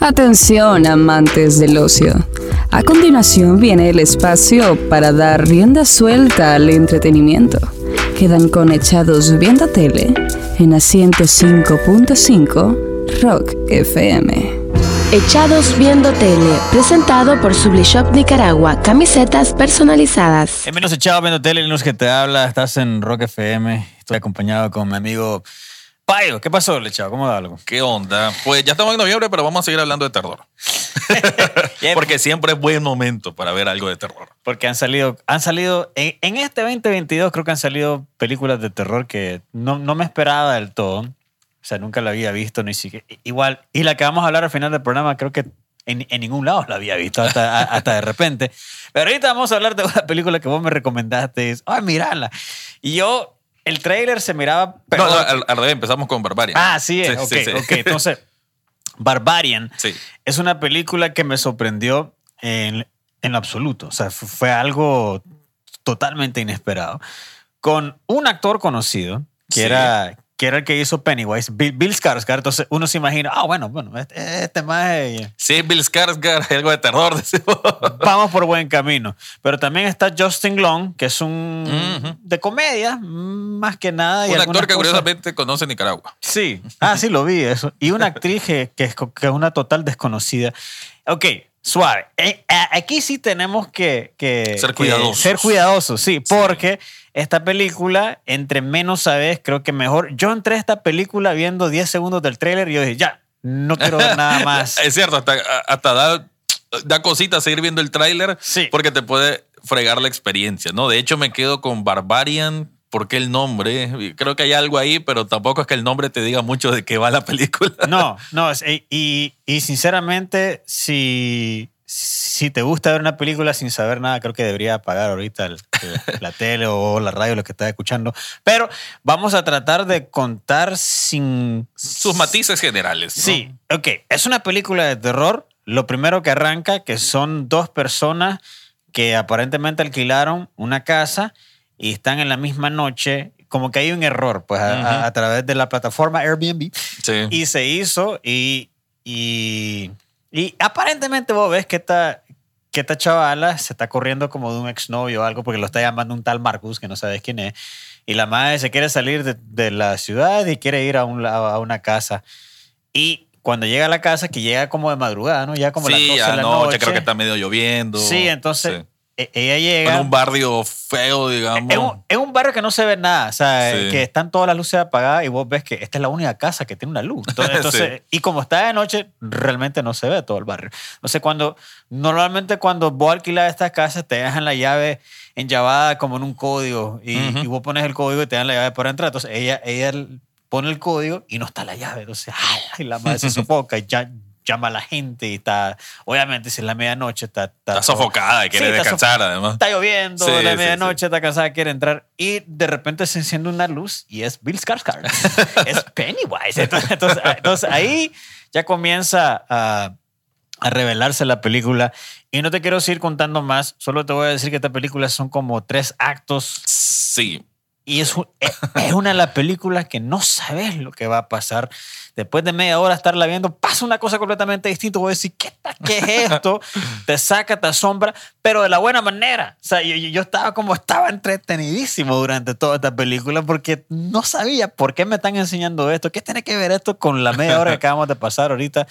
Atención, amantes del ocio. A continuación viene el espacio para dar rienda suelta al entretenimiento. Quedan conectados viendo tele en asiento 5.5 Rock FM. Echados Viendo Tele, presentado por Sublishop Nicaragua, camisetas personalizadas. En menos Echados Viendo Tele, Linus que te habla, estás en Rock FM, estoy acompañado con mi amigo Payo. ¿Qué pasó, Lechado? ¿Cómo da algo? ¿Qué onda? Pues ya estamos en noviembre, pero vamos a seguir hablando de terror. Porque siempre es buen momento para ver algo de terror. Porque han salido, han salido, en, en este 2022 creo que han salido películas de terror que no, no me esperaba del todo. O sea, nunca la había visto ni siquiera. Igual, y la que vamos a hablar al final del programa, creo que en, en ningún lado la había visto hasta, hasta de repente. Pero ahorita vamos a hablar de una película que vos me recomendaste. Ay, mirala. Y yo, el trailer se miraba. No, no, al, al revés, empezamos con Barbarian. Ah, sí, es. Sí, ok, sí, sí. ok. Entonces, Barbarian es una película que me sorprendió en, en lo absoluto. O sea, fu- fue algo totalmente inesperado. Con un actor conocido, que, era, que era el que hizo Pennywise, Bill, Bill Skarsgård. Entonces uno se imagina, ah, bueno, bueno, este, este más Sí, es Bill Skarsgård, hay algo de terror. decimos. vamos por buen camino. Pero también está Justin Long, que es un Ujú. de comedia, más que nada. y Un actor que cosas- curiosamente conoce Nicaragua. Sí, ah, sí, lo vi eso. Y una actriz que, que es, que es una total desconocida. Ok, suave. Eh, a- aquí sí tenemos que, que- Ser que cuidadosos. Ser cuidadosos, sí, porque esta película, entre menos sabes, creo que mejor. Yo entré a esta película viendo 10 segundos del tráiler y yo dije, ya, no quiero ver nada más. Es cierto, hasta, hasta da, da cosita seguir viendo el tráiler Sí. porque te puede fregar la experiencia, ¿no? De hecho, me quedo con Barbarian porque el nombre, creo que hay algo ahí, pero tampoco es que el nombre te diga mucho de qué va la película. No, no, y, y, y sinceramente, si, si te gusta ver una película sin saber nada, creo que debería apagar ahorita el- el- la tele o la radio, lo que estás escuchando. Pero vamos a tratar de contar sin... Sus matices generales. ¿no? Sí, ok. Es una película de terror. Lo primero que arranca, que son dos personas que aparentemente alquilaron una casa y están en la misma noche. Como que hay un error, pues, a- través de la plataforma Airbnb. Sí. Y se hizo y, y, y aparentemente vos ves que esta, que esta chavala se está corriendo como de un exnovio o algo porque lo está llamando un tal Marcus que no sabes quién es. Y la madre se quiere salir de, de la ciudad y quiere ir a, un, a una casa. Y cuando llega a la casa, que llega como de madrugada, ¿no? Ya como las sí, 12 de ya la noche, noche. creo que está medio lloviendo. Sí, entonces Sí. E- ella llega... En un barrio feo, digamos. Es un, es un barrio que no se ve nada, o sea, Sí. que están todas las luces apagadas y vos ves que esta es la única casa que tiene una luz. Entonces, entonces- y como está de noche, realmente no se ve todo el barrio. Entonces, cuando, normalmente cuando vos alquilas estas casas, te dejan la llave enllavada como en un código y, Ujú. y vos pones el código y te dan la llave para entrar. Entonces, ella, ella pone el código y no está la llave. Entonces, ay, la madre se sofoca y ya llama a la gente y está, obviamente, si es la medianoche, está, está, Está sofocada y quiere Sí, descansar, además. Está lloviendo, Sí, la sí, medianoche, está cansada, quiere entrar. Y de repente se enciende una luz y es Bill Skarsgård. es Pennywise. Entonces, entonces- entonces ahí ya comienza a, a revelarse la película. Y no te quiero seguir contando más, solo te voy a decir que esta película son como tres actos Sí. Y es, un- es una de las películas que no sabes lo que va a pasar. Después de media hora estarla viendo, pasa una cosa completamente distinta. Voy a decir, ¿qué, qué es esto? te saca, te asombra, pero de la buena manera. O sea, yo- yo estaba como, estaba entretenidísimo durante toda esta película porque no sabía por qué me están enseñando esto. ¿Qué tiene que ver esto con la media hora que acabamos de pasar ahorita?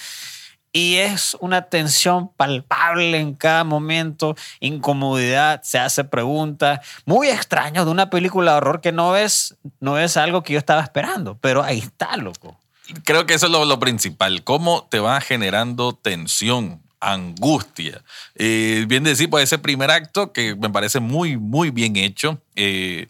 Y es una tensión palpable en cada momento, incomodidad, se hace preguntas, muy extraño de una película de horror que no es, no es algo que yo estaba esperando, pero ahí está, loco. Creo que eso es lo, lo principal. Cómo te va generando tensión, angustia. Eh, bien decir, pues ese primer acto que me parece muy, muy bien hecho. Eh,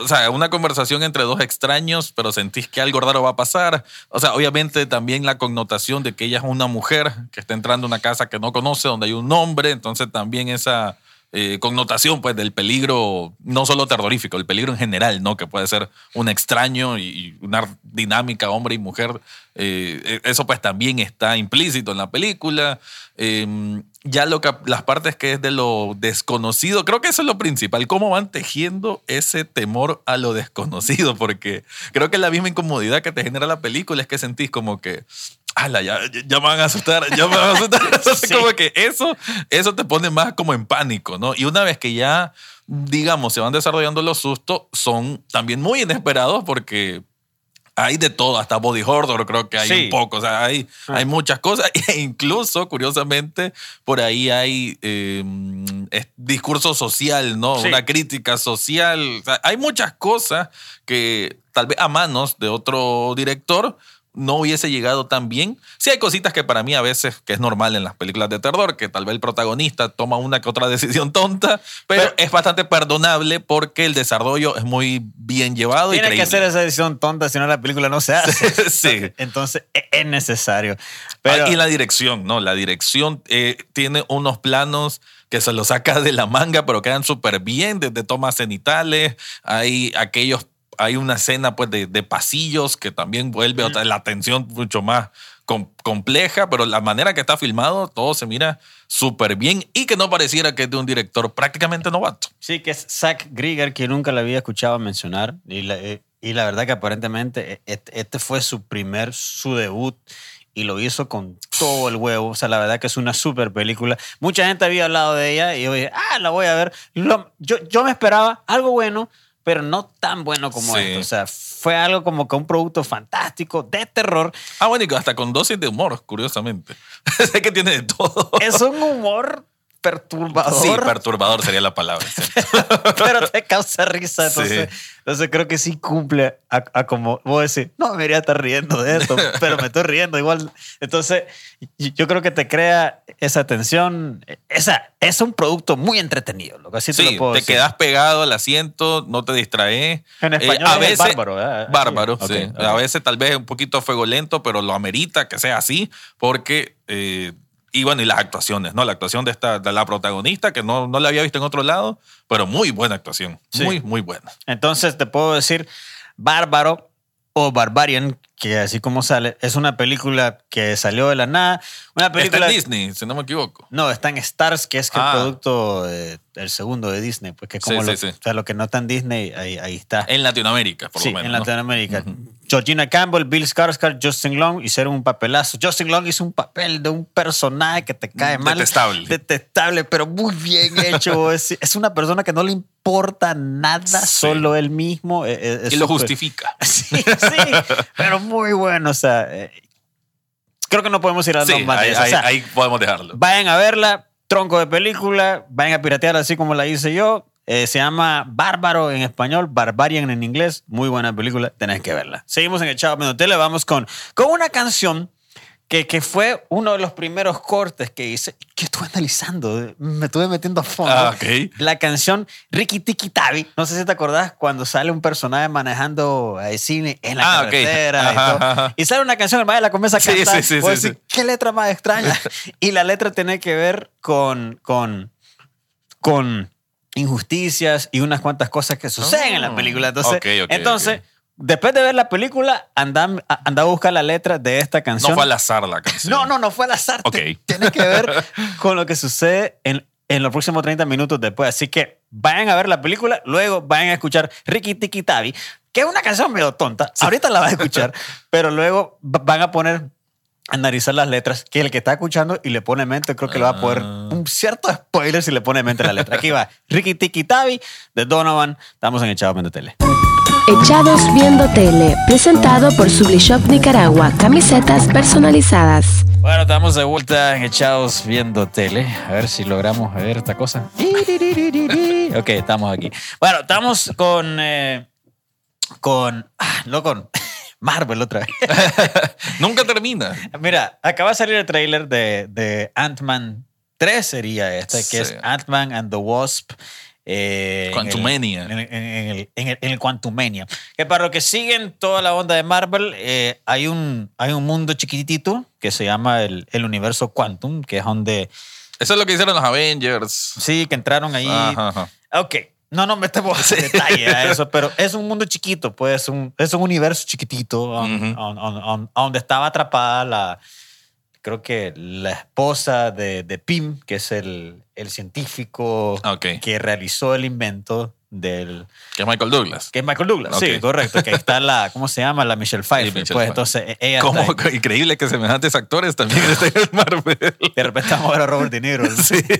o sea, una conversación entre dos extraños, pero sentís que algo raro va a pasar. O sea, obviamente también la connotación de que ella es una mujer que está entrando a una casa que no conoce, donde hay un hombre. Entonces también esa eh, connotación pues del peligro, no solo terrorífico, el peligro en general, ¿no? Que puede ser un extraño y, una dinámica hombre y mujer. eh, eso pues también está implícito en la película. Eh, ya lo que, las partes que es de lo desconocido, creo que eso es lo principal, cómo van tejiendo ese temor a lo desconocido, porque creo que la misma incomodidad que te genera la película es que sentís como que ala, ya, ya- me van a asustar, ya me van a asustar. Entonces, Sí. como que eso, eso te pone más como en pánico, ¿no? Y una vez que ya, digamos, se van desarrollando los sustos, son también muy inesperados porque hay de todo, hasta body horror creo que hay Sí. un poco, o sea, hay, Ah. hay muchas cosas e incluso, curiosamente, por ahí hay eh, es- discurso social, ¿no? Sí. Una crítica social, o sea, hay muchas cosas que tal vez a manos de otro director no hubiese llegado tan bien. Sí hay cositas que para mí a veces, que es normal en las películas de terror, que tal vez el protagonista toma una que otra decisión tonta, pero, Pero- es bastante perdonable porque el desarrollo es muy bien llevado y Tiene que creíble. hacer esa edición tonta, si no la película no se hace. Sí. Entonces e- es necesario. Pero Ah, y la dirección, ¿no? La dirección eh, tiene unos planos que se los saca de la manga, pero quedan súper bien, desde tomas cenitales, hay aquellos, hay una escena pues de, de pasillos que también vuelve otra, la atención mucho más com- compleja, pero la manera que está filmado, todo se mira súper bien y que no pareciera que es de un director prácticamente novato. Sí, que es Zach Grieger, que nunca la había escuchado mencionar. Y la, eh, y la verdad que aparentemente eh, este, este fue su primer, su debut. Y lo hizo con todo el huevo. O sea, la verdad que es una super película. Mucha gente había hablado de ella y yo dije, ah, la voy a ver. Lo- yo, yo me esperaba algo bueno, pero no tan bueno como Sí. esto. O sea, fue algo como que un producto fantástico de terror. Ah, bueno, y hasta con dosis de humor, curiosamente. sé que tiene de todo. Es un humor perturbador. Sí, perturbador sería la palabra. pero te causa risa. Entonces, Sí. entonces creo que sí cumple a, a como vos decís, no debería estar riendo de esto, pero me estoy riendo igual. Entonces, yo creo que te crea esa tensión. Esa, es un producto muy entretenido, lo que así te Sí, lo puedo te decir. quedas pegado al asiento, no te distraes. En Eh, español a es veces, bárbaro, ¿verdad? Bárbaro, Sí, sí. ok, A veces tal vez un poquito a fuego lento, pero lo amerita que sea así, porque... eh, y bueno, y las actuaciones, ¿no? La actuación de, esta, de la protagonista, que no, no la había visto en otro lado, pero muy buena actuación. Sí. Muy, muy buena. Entonces te puedo decir, Bárbaro o Barbarian, que así como sale, es una película que salió de la nada. Una Está película... en Disney, si no me equivoco. No, está en Stars, que es que Ah. el producto, eh, el segundo de Disney, pues que como sí, lo, sí. o sea, lo que no está en Disney, ahí, ahí está. En Latinoamérica, por sí, lo menos. en ¿no? Latinoamérica. Georgina Campbell, Bill Skarsgård, Justin Long hicieron un papelazo. Justin Long hizo un papel de un personaje que te cae mal. Detestable. Detestable, pero muy bien hecho. es, es una persona que no le importa nada, solo él mismo. Eh, eh, es Y lo justifica. Sí, sí, pero muy bueno. O sea, eh, creo que no podemos ir a Sí, más ahí, eso. O ahí- sea, ahí podemos dejarlo. Vayan a verla, tronco de película, vayan a piratear así como la hice yo. Eh, se llama Bárbaro en español, Barbarian en inglés. Muy buena película, tenés que verla. Seguimos en el Chavo Menos Tele, vamos con, con una canción que, que fue uno de los primeros cortes que hice. Que estuve analizando, me estuve metiendo a fondo. Ah, ok. La canción Ricky Tiki Tavi. No sé si te acordás cuando sale un personaje manejando al cine en la Ah, carretera y, Ajá, todo. ajá. Y sale una canción, el la comienza a cantar. sí, sí, sí, sí. ¿Qué letra más extraña? y la letra tiene que ver con, con, con injusticias y unas cuantas cosas que suceden en la Oh. película. Entonces, Ok, ok, entonces. Después de ver la película, anda, anda a buscar la letra de esta canción. No fue al azar la canción. No, no, no fue al azar. Ok. Tiene que ver con lo que sucede en, en los próximos 30 minutos después. Así que vayan a ver la película, luego vayan a escuchar Ricky Tiki Tavi, que es una canción medio tonta. Ahorita la vas a escuchar, pero luego va- van a poner analizar las letras, que el que está escuchando y le pone mente, creo que le va a poder Ah. un cierto spoiler si le pone mente la letra. Aquí va, Ricky Tiki Tavi de Donovan. Estamos en Echado Mente Tele. Echados Viendo Tele, presentado por Sublishop Nicaragua, camisetas personalizadas. Bueno, estamos de vuelta en Echados viendo tele. A ver si logramos ver esta cosa. Ok, estamos aquí. Bueno, estamos con. eh, con. Ah, no con. Marvel otra vez. Nunca termina. Mira, acaba de salir el tráiler de, de Ant-Man 3, sería este, que es Sí. Ant-Man and the Wasp. Eh, Quantumania. En el, en el, en el- en el Quantumania. Que para los que siguen toda la onda de Marvel, eh, hay, un, hay un mundo chiquitito que se llama el, el universo Quantum, que es donde. Eso es lo que hicieron los Avengers. Sí, que entraron ahí. Ajá, ajá. Ok. No, no metemos en detalle a eso, pero es un mundo chiquito, pues, un, es un universo chiquitito on- on- donde estaba atrapada la, creo que la esposa de, de Pym, que es el, el científico que realizó el invento del Que es Michael Douglas. que es Michael Douglas. Sí, correcto. Que está la, ¿cómo se llama? La Michelle Pfeiffer. Michelle pues Pfeiffer. entonces ella ahí. increíble que semejantes actores también estén en Marvel. De repente vamos a ver a Robert De Niro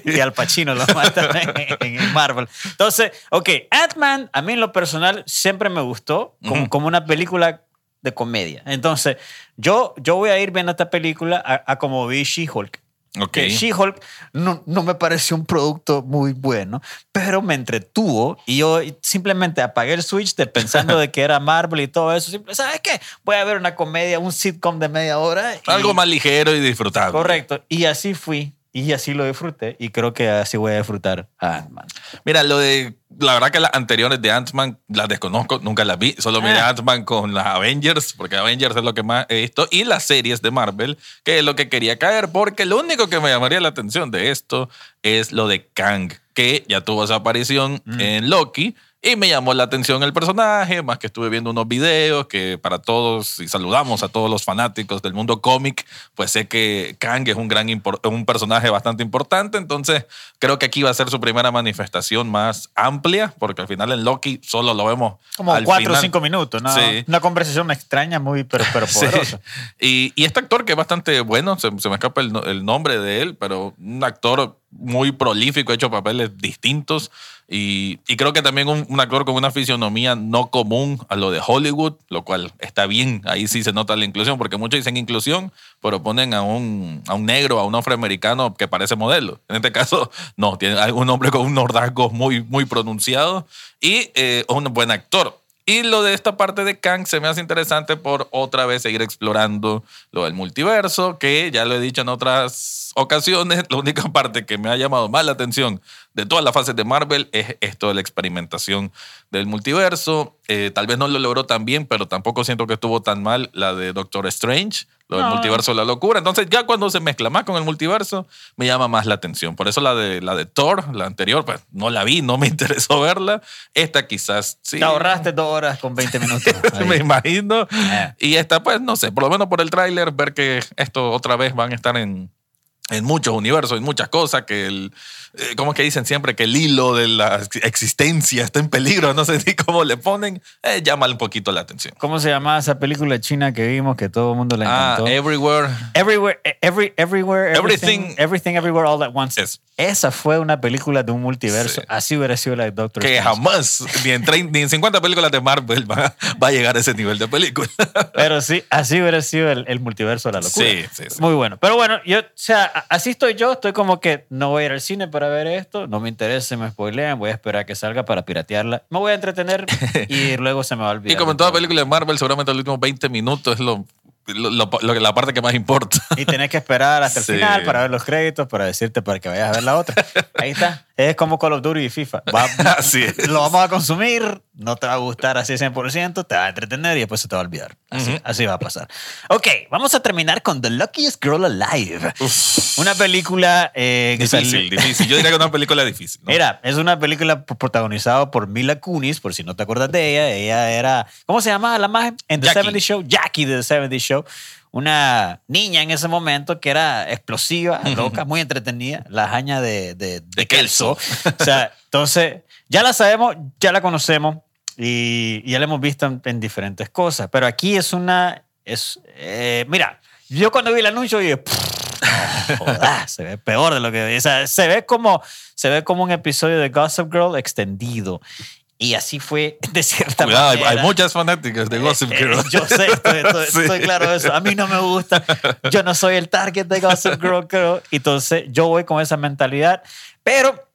y al Pacino lo matan en, en Marvel. Entonces, ok, Ant-Man a mí en lo personal siempre me gustó como, como una película de comedia. Entonces, yo, yo voy a ir viendo esta película a, a como vi She-Hulk. Ok. Que She-Hulk no, no me pareció un producto muy bueno, pero me entretuvo y yo simplemente apagué el switch de pensando de que era Marvel y todo eso. Simple, ¿Sabes qué? Voy a ver una comedia, un sitcom de media hora. y- Algo más ligero y disfrutable. Correcto. Y así fui. Y así lo disfruté. Y creo que así voy a disfrutar a Ant-Man. Mira, lo de. La verdad que las anteriores de Ant-Man las desconozco, nunca las vi. Solo miré Ah. Ant-Man con las Avengers, porque Avengers es lo que más he visto. Y las series de Marvel, que es lo que quería caer, porque lo único que me llamaría la atención de esto es lo de Kang, que ya tuvo esa aparición en Loki. Y me llamó la atención el personaje, más que estuve viendo unos videos que para todos, y saludamos a todos los fanáticos del mundo cómic, pues sé que Kang es un, gran un personaje bastante importante, entonces creo que aquí va a ser su primera manifestación más amplia, porque al final en Loki solo lo vemos Como al cuatro o cinco minutos, ¿no? Sí. Una conversación extraña, muy, pero, pero Sí. poderosa. Y, y este actor que es bastante bueno, se, se me escapa el, el nombre de él, pero un actor muy prolífico, ha hecho papeles distintos. Y, creo que también un, un actor con una fisionomía no común a lo de Hollywood, lo cual está bien, ahí sí se nota la inclusión, porque muchos dicen inclusión, pero ponen a un, a un negro, a un afroamericano que parece modelo. En este caso, no, tiene un hombre con unos rasgos muy, muy pronunciados y eh, un buen actor. Y lo de esta parte de Kang se me hace interesante por otra vez seguir explorando lo del multiverso, que ya lo he dicho en otras ocasiones, la única parte que me ha llamado más la atención de todas las fases de Marvel es esto de la experimentación del multiverso. Eh, tal vez no lo logró tan bien, pero tampoco siento que estuvo tan mal la de Doctor Strange, lo del No. multiverso de la locura. Entonces ya cuando se mezcla más con el multiverso, me llama más la atención. Por eso la de, la de Thor, la anterior, pues no la vi, no me interesó verla. Esta quizás sí. Te ahorraste dos horas con 20 minutos. me imagino. Eh. Y esta, pues, no sé, por lo menos por el tráiler, ver que esto otra vez van a estar en, en muchos universos, en muchas cosas, que el, eh, ¿cómo es que dicen siempre? Que el hilo de la existencia está en peligro, no sé ni cómo le ponen, eh, llama un poquito la atención. ¿Cómo se llamaba esa película china que vimos que todo el mundo le Ah, encantó? Everywhere. Everywhere, every, everywhere, everything, Everything- everything, everywhere, all at once. Eso. Esa fue una película de un multiverso. Sí. Así hubiera sido la de Doctor Que jamás, ni en, 30 ni en 50 películas de Marvel va, va a llegar a ese nivel de película. Pero sí, así hubiera sido el, el multiverso de la locura. Sí, sí, sí. Muy bueno. Pero bueno, yo, o sea, así estoy yo. Estoy como que no voy a ir al cine para ver esto. No me interesa, me spoilean. Voy a esperar a que salga para piratearla. Me voy a entretener y luego se me va a olvidar. Y como en toda película de Marvel, seguramente los últimos 20 minutos es lo, lo- lo- lo- la parte que más importa. Y tenés que esperar hasta el Sí. final para ver los créditos, para decirte para que vayas a ver la otra. Ahí está. Es como Call of Duty y FIFA. Va- Así es. Lo vamos a consumir, no te va a gustar así 100%, te va a entretener y después se te va a olvidar. Así, Ujú. así va a pasar. Ok, vamos a terminar con The Luckiest Girl Alive. Una película eh, Difícil, difícil. Yo diría que una película difícil. ¿no? Mira, es una película protagonizada por Mila Kunis, por si no te acuerdas de ella. Ella era, ¿cómo se llamaba la magia? En The Jackie. 70 Show, Jackie de The 70 Show. Una niña en ese momento que era explosiva, loca, muy entretenida, la haña de, de, de De Kelso. Kelso. O sea, entonces, ya la sabemos, ya la conocemos y, y ya la hemos visto en, en diferentes cosas. Pero aquí es una, es, eh, mira, yo cuando vi el anuncio dije, jodas, se ve peor de lo que o sea, se ve como se ve como un episodio de Gossip Girl extendido y así fue de cierta Cuidado, manera. hay muchas fanáticas de Gossip Eh, Girl. eh, yo sé, estoy, estoy- Sí. estoy claro de eso. A mí no me gusta. Yo no soy el target de Gossip Girl, creo. Entonces, yo voy con esa mentalidad. Pero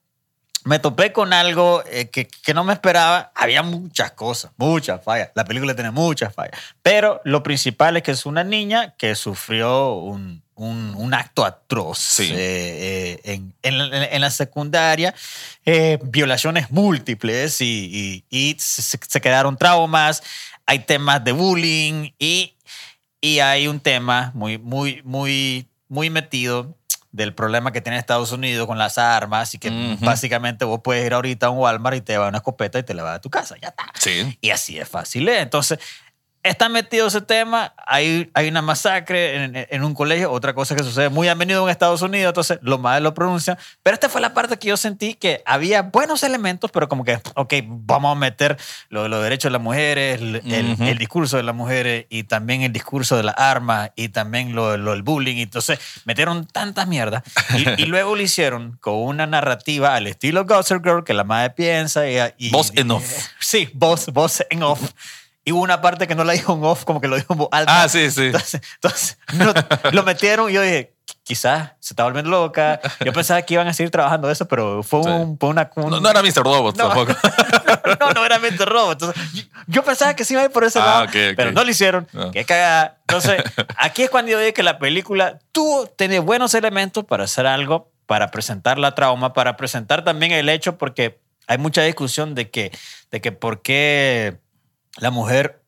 me topé con algo eh, que, que no me esperaba. Había muchas cosas, muchas fallas. La película tiene muchas fallas. Pero lo principal es que es una niña que sufrió un, un- un acto atroz Sí. eh, eh, en, en la- en la secundaria. violaciones múltiples y, y- y se, se quedaron traumas. Hay temas de bullying y, y hay un tema muy, muy, muy, muy metido del problema que tiene Estados Unidos con las armas y que básicamente vos puedes ir ahorita a un Walmart y te va una escopeta y te la va a tu casa, ya está. Sí. Y así es fácil. ¿eh? Entonces, está metido ese tema, hay, hay una masacre en, en un colegio, otra cosa que sucede muy a menudo en Estados Unidos, entonces los madres lo pronuncian, pero esta fue la parte que yo sentí que había buenos elementos, pero como que, ok, vamos a meter lo de los derechos de las mujeres, el, el- Ujú. el discurso de las mujeres y también el discurso de las armas y también lo, lo del bullying, entonces metieron tantas mierdas y, y luego lo hicieron con una narrativa al estilo Gossip Girl que la madre piensa y... y Voz en off. Sí, voz, voz en off. Y hubo una parte que no la dijo en off, como que lo dijo en voz alta. Ah, sí, sí. Entonces, entonces, no, lo metieron y yo dije, quizás se está volviendo loca. Yo pensaba que iban a seguir trabajando eso, pero fue, Sí. un, fue una... un- No, no era Mr. Robot No. tampoco. no, no era Mente Robot. Entonces, yo, yo pensaba que sí iba a ir por ese Ah, lado, ok, ok. pero no lo hicieron. No. Qué cagada. Entonces, aquí es cuando yo dije que la película tuvo, tiene buenos elementos para hacer algo, para presentar la trauma, para presentar también el hecho, porque hay mucha discusión de que, de que por qué la mujer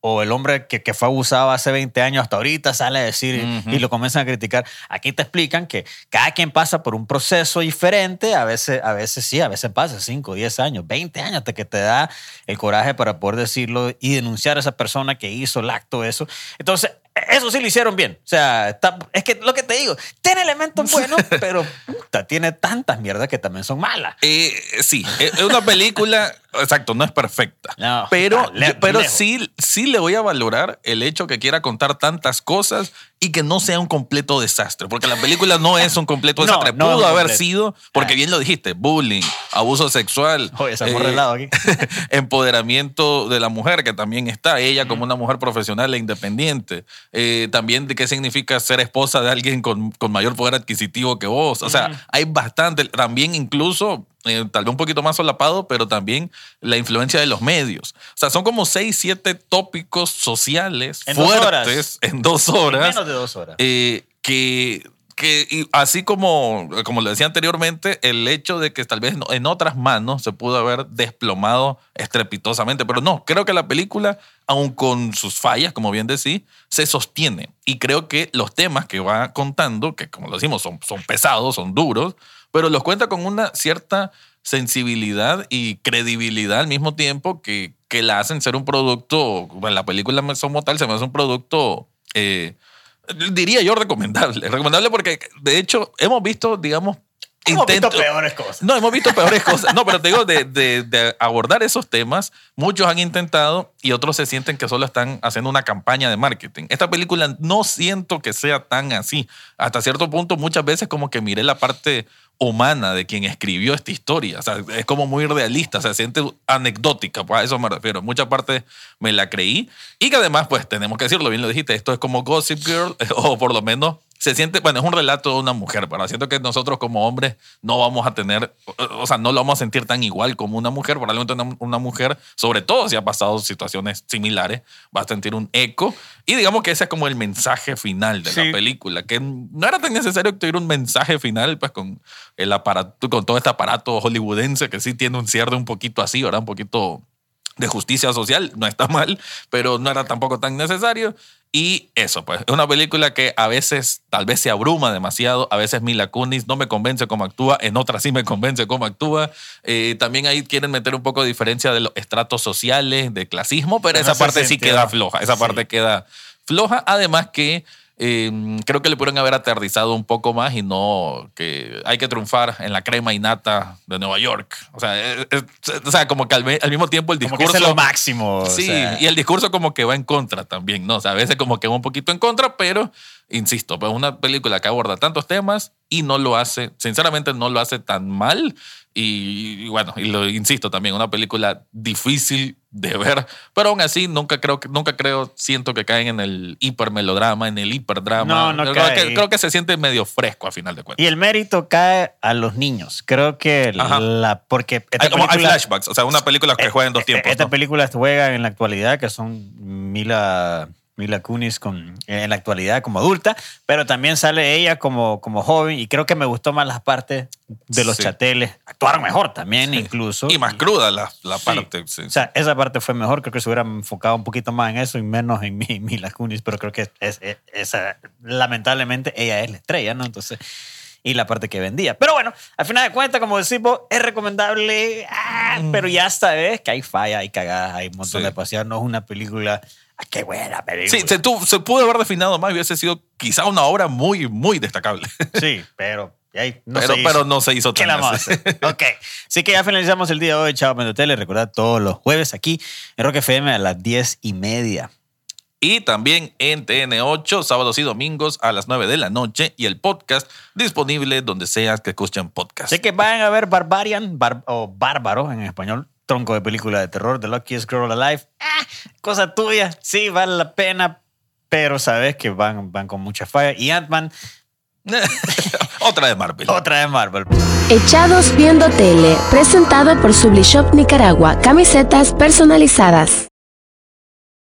o el hombre que, que fue abusado hace 20 años hasta ahorita sale a decir y lo comienzan a criticar. Aquí te explican que cada quien pasa por un proceso diferente. A veces, a veces sí, a veces pasa 5, 10 años, 20 años hasta que te da el coraje para poder decirlo y denunciar a esa persona que hizo el acto, eso. Entonces, eso sí lo hicieron bien. O sea, está- es que lo que te digo, tiene elementos buenos, pero puta, tiene tantas mierdas que también son malas. Eh, sí, es una película, exacto, no es perfecta. No, pero le- pero lejos. sí, sí le voy a valorar el hecho que quiera contar tantas cosas y que no sea un completo desastre. Porque la película no es un completo desastre. no Pudo haber completo. sido, porque Ah. bien lo dijiste, bullying, abuso sexual. Oye, se eh, aquí. empoderamiento de la mujer, que también está ella como una mujer profesional e independiente. Eh, también de qué significa ser esposa de alguien con, con mayor poder adquisitivo que vos. O sea, hay bastante. También incluso, eh, tal vez un poquito más solapado, pero también la influencia de los medios. O sea, son como seis, siete tópicos sociales En dos fuertes en dos En horas. menos de dos horas. eh, que, que y así como, como lo decía anteriormente, el hecho de que tal vez en otras manos se pudo haber desplomado estrepitosamente, pero no, creo que la película, aun con sus fallas, como bien decís, se sostiene. Y creo que los temas que va contando, que como lo decimos, son, son pesados, son duros, pero los cuenta con una cierta sensibilidad y credibilidad al mismo tiempo que, que la hacen ser un producto, bueno, la película como tal se me hace un producto... eh, diría yo recomendable. Recomendable porque, de hecho, hemos visto, digamos, Hemos visto intento- peores cosas. no, hemos visto peores cosas. No, pero te digo, de, de- de abordar esos temas, muchos han intentado y otros se sienten que solo están haciendo una campaña de marketing. Esta película no siento que sea tan así. Hasta cierto punto, muchas veces como que miré la parte humana de quien escribió esta historia. O sea, es como muy realista, se siente anecdótica, pues a eso me refiero. Mucha parte me la creí y que además, pues tenemos que decirlo, bien lo dijiste, esto es como Gossip Girl, o por lo menos se siente, bueno, es un relato de una mujer, pero siento que nosotros como hombres no vamos a tener, o sea, no lo vamos a sentir tan igual como una mujer. Probablemente una, una mujer, sobre todo si ha pasado situaciones similares, va a sentir un eco. Y digamos que ese es como el mensaje final de Sí. la película, que no era tan necesario que tuviera un mensaje final, pues con el aparato, con todo este aparato hollywoodense que sí tiene un cierre un poquito así, ¿verdad? Un poquito de justicia social, no está mal, pero no era tampoco tan necesario. Y eso, pues, es una película que a veces tal vez se abruma demasiado, a veces Mila Kunis no me convence cómo actúa, en otras sí me convence cómo actúa. Eh, también ahí quieren meter un poco de diferencia de los estratos sociales, de clasismo, pero En esa parte sí queda floja, esa sí. parte queda floja, además que eh, creo que le pudieron haber aterrizado un poco más y no que hay que triunfar en la crema y nata de Nueva York. O sea, es- es- o sea como que al, al mismo tiempo el Como que discurso... es lo máximo. o Sí, sea. y el discurso como que va en contra también, ¿no? O sea, a veces como que va un poquito en contra, pero, insisto, pues una película que aborda tantos temas y no lo hace, sinceramente no lo hace tan mal. Y, y bueno, y lo insisto también, una película difícil de ver, pero aún así nunca creo, nunca creo, siento que caen en el hipermelodrama, en el hiperdrama. No, no creo, cae que, creo que se siente medio fresco a final de cuentas. Y el mérito cae a los niños. Creo que Ajá. la. Porque. esta Hay, como- hay película- flashbacks, o sea, una película que Eh, juega en dos eh, tiempos. Estas ¿no? películas juegan en la actualidad, que son Mila, Mila Kunis con, en la actualidad como adulta, pero también sale ella como, como joven y creo que me gustó más las partes de los Sí. chateles. Actuaron mejor también, incluso. Y más cruda la, la Sí. parte. O sea, esa parte fue mejor. Creo que se hubiera enfocado un poquito más en eso y menos en mi, Mila Kunis, pero creo que es, lamentablemente ella es la estrella, ¿no? Entonces, y la parte que vendía. Pero bueno, al final de cuentas, como decimos, es recomendable, ah, pero ya sabes que hay falla, hay cagadas, hay un montón Sí. de pasear. No es una película Qué buena película. Sí, se, tu- se pudo haber definido más y hubiese sido quizá una obra muy, muy destacable. Sí, pero. y ahí no pero, se hizo. pero no se hizo ¿Qué tan la vamos a así. hacer? Ok. Así que ya finalizamos el día de hoy, Chao Tele. Recordad todos los jueves aquí en Rock FM a las 10 y media. Y también en TN8, sábados y domingos a las 9 de la noche. Y el podcast disponible donde seas que escuchen podcast. Así que vayan a ver Barbarian bar- o Bárbaro en español. Tronco de película de terror, The Luckiest Girl Alive. Ah, cosa tuya. Sí, vale la pena. Pero sabes que van, van con mucha falla. Y Ant-Man, Otra de Marvel. otra de Marvel. Echados Viendo Tele, presentado por Sublishop Nicaragua, camisetas personalizadas.